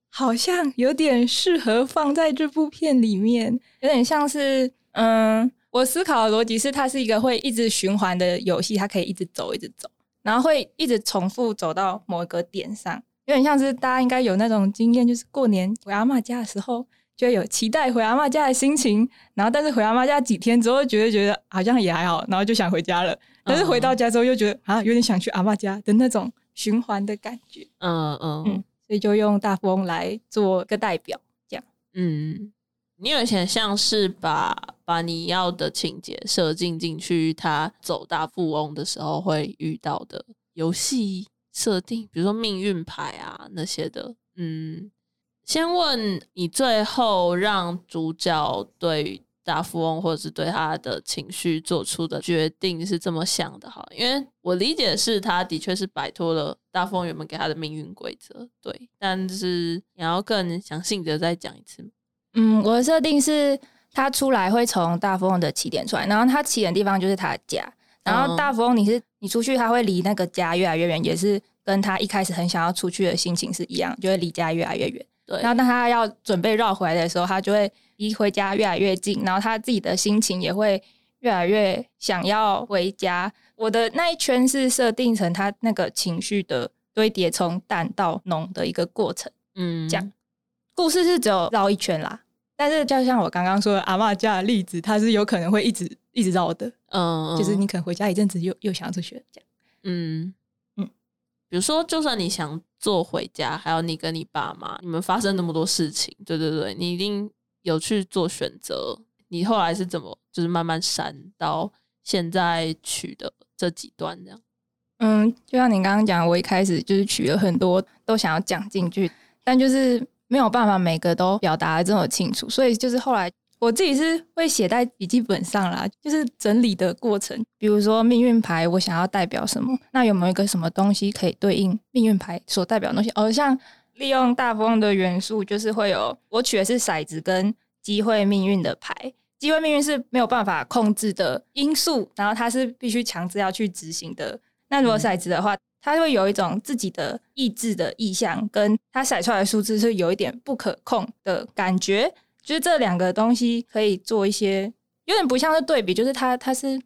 好像有点适合放在这部片里面，有点像是嗯，我思考的逻辑是它是一个会一直循环的游戏，它可以一直走一直走，然后会一直重复走到某一个点上，有点像是大家应该有那种经验，就是过年回阿嬷家的时候。就有期待回阿妈家的心情，然后但是回阿妈家几天之后，觉得觉得好像也还好，然后就想回家了。但是回到家之后又觉得啊，有点想去阿妈家的那种循环的感觉。嗯嗯嗯，所以就用大富翁来做个代表，这样。嗯，你有点像是把把你要的情节设进进去，他走大富翁的时候会遇到的游戏设定，比如说命运牌啊那些的。嗯，先问你最后让主角对大富翁或者是对他的情绪做出的决定是这么想的哈，因为我理解是他的确是摆脱了大富翁原本给他的命运规则，对，但是你要更详细的再讲一次。嗯，我的设定是他出来会从大富翁的起点出来，然后他起点的地方就是他的家，然后大富翁你是你出去，他会离那个家越来越远，也是跟他一开始很想要出去的心情是一样，就会离家越来越远。对，然后当他要准备绕回来的时候，他就会离回家越来越近，然后他自己的心情也会越来越想要回家。我的那一圈是设定成他那个情绪的堆叠，从淡到浓的一个过程。嗯，这样故事是只有绕一圈啦，但是就像我刚刚说的阿嬷家的例子，他是有可能会一直一直绕的，嗯，就是你可能回家一阵子又又想要出去了这样。嗯嗯，比如说，就算你想坐回家，还有你跟你爸妈，你们发生那么多事情，对对对，你一定有去做选择。你后来是怎么，就是慢慢删到现在取的这几段这样？嗯，就像你刚刚讲，我一开始就是取了很多都想要讲进去，但就是没有办法每个都表达的这么清楚，所以就是后来我自己是会写在笔记本上啦，就是整理的过程。比如说命运牌，我想要代表什么？那有没有一个什么东西可以对应命运牌所代表的东西？哦，像利用大富翁的元素，就是会有我取的是骰子跟机会命运的牌。机会命运是没有办法控制的因素，然后它是必须强制要去执行的。那如果骰子的话，它会有一种自己的意志的意向，跟它骰出来的数字是有一点不可控的感觉。就是这两个东西可以做一些，有点不像是对比，就是它它是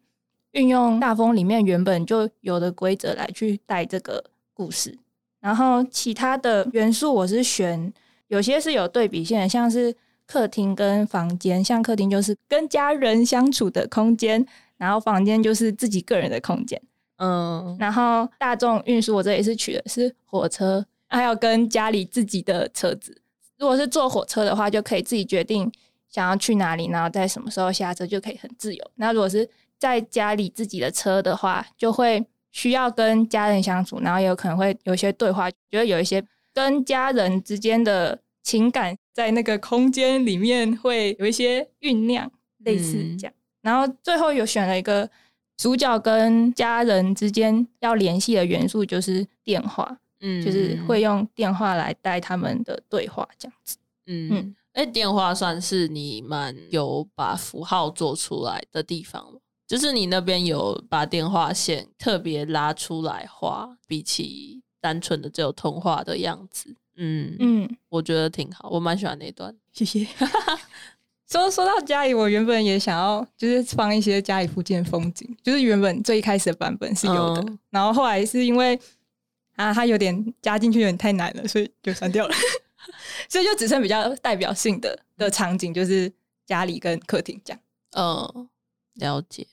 运用大风里面原本就有的规则来去带这个故事。然后其他的元素我是选有些是有对比性的，像是客厅跟房间，像客厅就是跟家人相处的空间，然后房间就是自己个人的空间。嗯然后大众运输我这也是取的是火车，还有跟家里自己的车子。如果是坐火车的话，就可以自己决定想要去哪里，然后在什么时候下车，就可以很自由。那如果是在家里自己的车的话，就会需要跟家人相处，然后也有可能会有一些对话，觉得有一些跟家人之间的情感在那个空间里面会有一些酝酿，类似嗯这样。然后最后有选了一个主角跟家人之间要联系的元素，就是电话，嗯就是会用电话来带他们的对话，这样子。嗯嗯，哎、电话算是你们有把符号做出来的地方吗就是你那边有把电话线特别拉出来画，比起单纯的只有通话的样子，嗯嗯，嗯，我觉得挺好，我蛮喜欢那段。谢谢。说说到家里，我原本也想要就是放一些家里附近的风景，就是原本最一开始的版本是有的，嗯然后后来是因为啊，它有点加进去有点太难了，所以就删掉了，所以就只剩比较代表性的的场景，就是家里跟客厅这样。嗯，了解。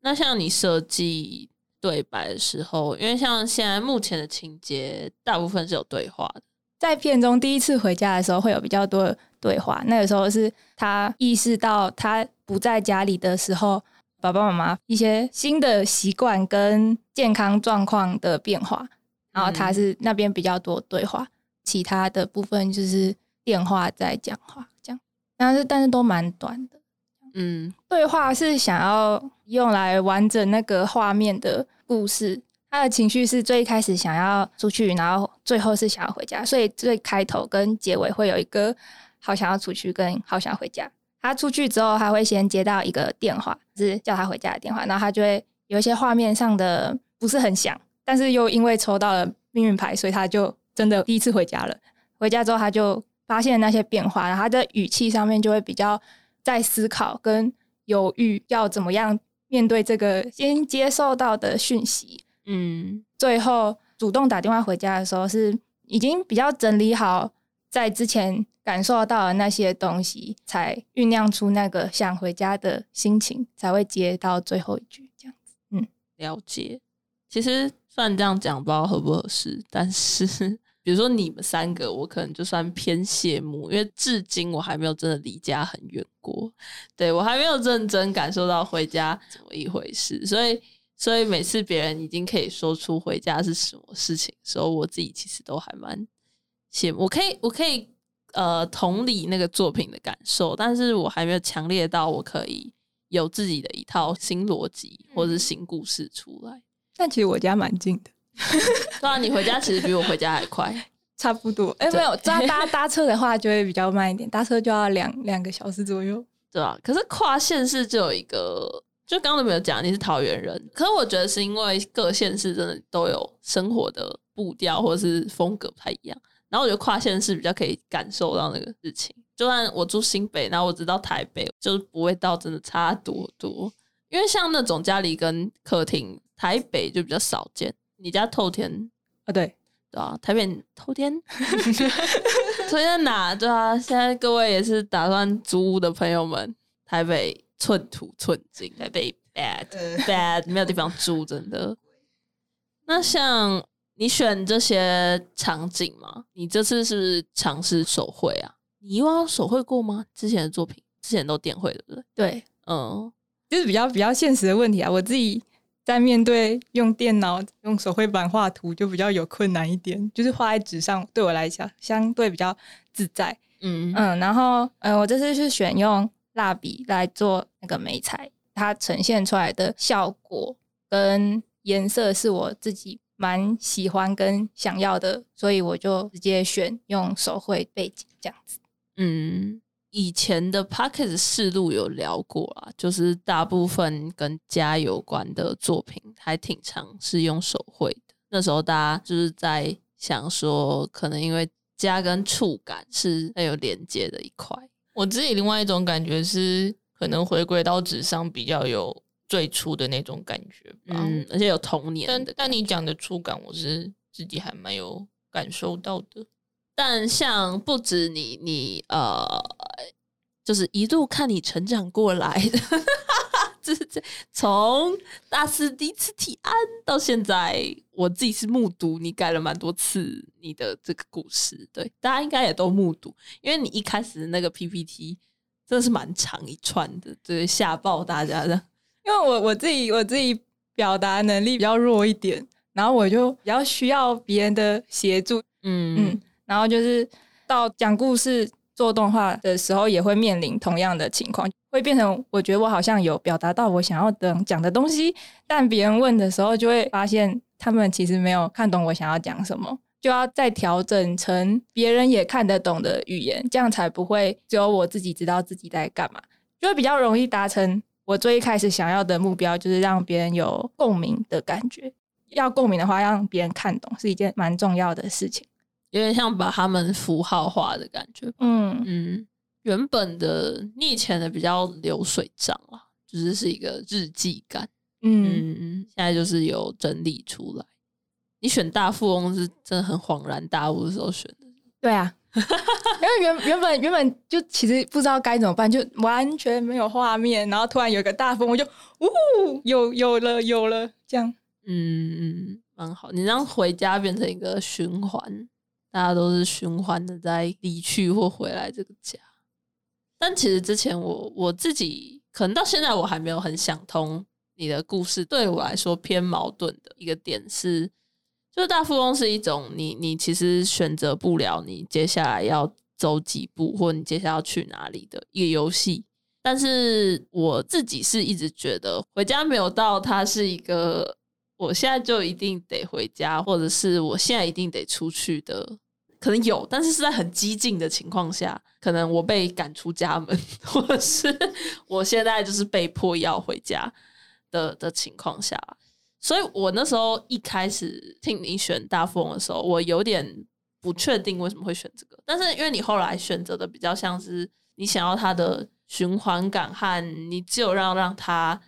那像你设计对白的时候，因为像现在目前的情节，大部分是有对话的。在片中第一次回家的时候，会有比较多的对话。那个时候是他意识到他不在家里的时候，爸爸妈妈一些新的习惯跟健康状况的变化，然后他是那边比较多对话，其他的部分就是电话在讲话这样。但是但是都蛮短的。嗯对话是想要用来完整那个画面的故事。他的情绪是最一开始想要出去，然后最后是想要回家，所以最开头跟结尾会有一个好想要出去跟好想要回家。他出去之后，他会先接到一个电话，是叫他回家的电话，然后他就会有一些画面上的不是很想，但是又因为抽到了命运牌，所以他就真的第一次回家了。回家之后，他就发现那些变化，然后他的语气上面就会比较在思考跟犹豫，要怎么样面对这个先接受到的讯息。嗯最后主动打电话回家的时候，是已经比较整理好在之前感受到的那些东西，才酝酿出那个想回家的心情，才会接到最后一句这样子。嗯了解。其实虽然这样讲不知道合不合适，但是 比如说你们三个，我可能就算偏羡慕，因为至今我还没有真的离家很远过，对我还没有认真感受到回家怎么一回事，所以所以每次别人已经可以说出回家是什么事情的时候，我自己其实都还蛮羡慕。我可以我可以呃同理那个作品的感受，但是我还没有强烈到我可以有自己的一套新逻辑或者是新故事出来。但其实我家蛮近的，对啊，你回家其实比我回家还快。差不多。哎、对没有，搭搭搭车的话就会比较慢一点，搭车就要两两个小时左右。对吧、可是跨县市就有一个，就刚刚都没有讲，你是桃园人，可是我觉得是因为各县市真的都有生活的步调或者是风格不太一样，然后我觉得跨县市比较可以感受到那个事情。就算我住新北，然后我知道台北，就是不会到真的差多多，因为像那种家里跟客厅，台北就比较少见。你家透天啊，对，对啊，台北透天，头天在哪？对啊，现在各位也是打算租屋的朋友们，台北寸土寸金，台北 bad 呃 bad，没有地方住，真的。那像你选这些场景吗？你这次是不是尝试手绘啊？你以往手绘过吗？之前的作品之前都电绘，对不对？对，嗯，就是比较比较现实的问题啊。我自己在面对用电脑、用手绘板画图，就比较有困难一点。就是画在纸上，对我来讲相对比较自在。嗯嗯，然后呃，我这次是选用蜡笔来做那个眉彩，它呈现出来的效果跟颜色是我自己蛮喜欢跟想要的，所以我就直接选用手绘背景这样子。嗯，以前的 p o c k e t 试录有聊过啊，就是大部分跟家有关的作品还挺常是用手绘的。那时候大家就是在想说，可能因为家跟触感是很有连接的一块。我自己另外一种感觉是，可能回归到纸上比较有最初的那种感觉吧。嗯，而且有童年但的但你讲的触感，我是自己还蛮有感受到的。但像不止你，你呃，就是一路看你成长过来的，就是这从大四第一次提案到现在，我自己是目睹你改了蛮多次你的这个故事，对，大家应该也都目睹，因为你一开始那个 PPT 真的是蛮长一串的，就是，吓爆大家的。因为我我自己我自己表达能力比较弱一点，然后我就比较需要别人的协助，嗯嗯，然后就是到讲故事、做动画的时候，也会面临同样的情况，会变成我觉得我好像有表达到我想要的讲的东西，但别人问的时候，就会发现他们其实没有看懂我想要讲什么，就要再调整成别人也看得懂的语言，这样才不会只有我自己知道自己在干嘛，就会比较容易达成我最一开始想要的目标，就是让别人有共鸣的感觉。要共鸣的话，让别人看懂是一件蛮重要的事情。有点像把他们符号化的感觉。嗯，嗯，原本的你以前的比较流水账啊，就是是一个日记感，嗯，现在就是有整理出来。你选大富翁是真的很恍然大悟的时候选的，对啊，因为原原本原本就其实不知道该怎么办，就完全没有画面，然后突然有一个大风，我就呜有有了有了，这样嗯嗯，蛮好。你让回家变成一个循环，大家都是循环的在离去或回来这个家。但其实之前我我自己可能到现在我还没有很想通你的故事，对我来说偏矛盾的一个点是，就大富翁是一种你你其实选择不了你接下来要走几步，或你接下来要去哪里的一个游戏。但是我自己是一直觉得回家没有到，它是一个我现在就一定得回家，或者是我现在一定得出去的，可能有，但是是在很激进的情况下，可能我被赶出家门，或是我现在就是被迫要回家的的情况下，所以我那时候一开始听你选大富翁的时候，我有点不确定为什么会选这个，但是因为你后来选择的比较像是你想要它的循环感和你只有让让他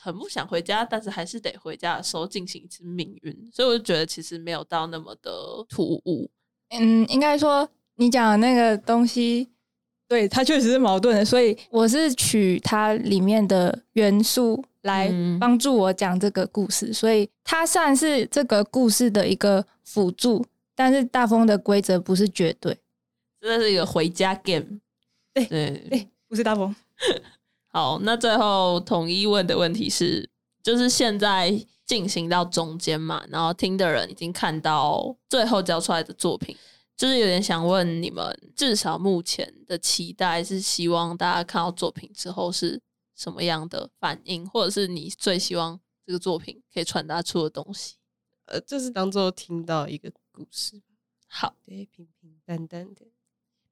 很不想回家，但是还是得回家的时候进行一次命运，所以我就觉得其实没有到那么的突兀。嗯，应该说你讲的那个东西，对它确实是矛盾的，所以我是取它里面的元素来嗯帮助我讲这个故事，所以它算是这个故事的一个辅助，但是大风的规则不是绝对。这是一个回家 game。对对对，不是大风。好，那最后统一问的问题是，就是现在进行到中间嘛，然后听的人已经看到最后交出来的作品，就是有点想问你们，至少目前的期待是希望大家看到作品之后是什么样的反应，或者是你最希望这个作品可以传达出的东西。呃，就是当做听到一个故事，好，对，平平淡淡的，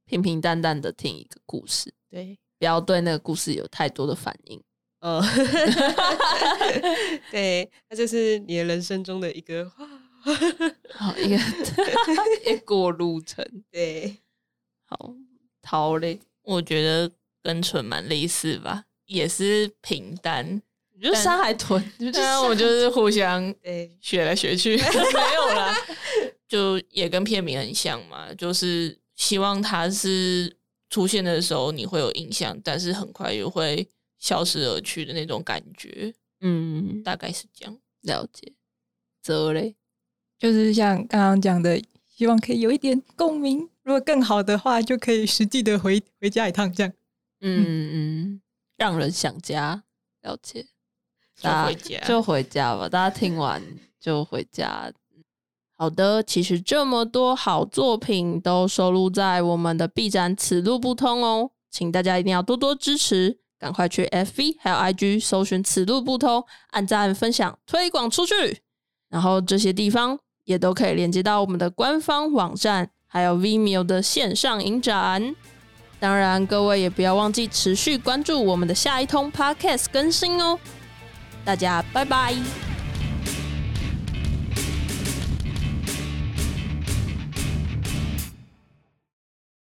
平平淡淡的听一个故事，对，不要对那个故事有太多的反应。呃，对，那就是你的人生中的一个哇，好，一个 一个过路程。对，好，逃嘞，我觉得跟纯蛮类似吧，也是平淡。你就山海豚，对啊，我就是互相对，学来学去，没有啦，就也跟片名很像嘛，就是希望它是出现的时候你会有印象，但是很快又会消失而去的那种感觉，嗯，大概是这样。了解。泽嘞，就是像刚刚讲的，希望可以有一点共鸣。如果更好的话，就可以实际的回回家一趟，这样。嗯嗯，让人想家，了解。就回家就回家吧，大家听完就回家。好的，其实这么多好作品都收录在我们的 B 站此路不通哦，请大家一定要多多支持，赶快去 FV 还有 IG 搜寻此路不通，按赞、分享、推广出去。然后这些地方也都可以连接到我们的官方网站，还有 Vimeo 的线上影展。当然，各位也不要忘记持续关注我们的下一通 Podcast 更新哦。大家拜拜。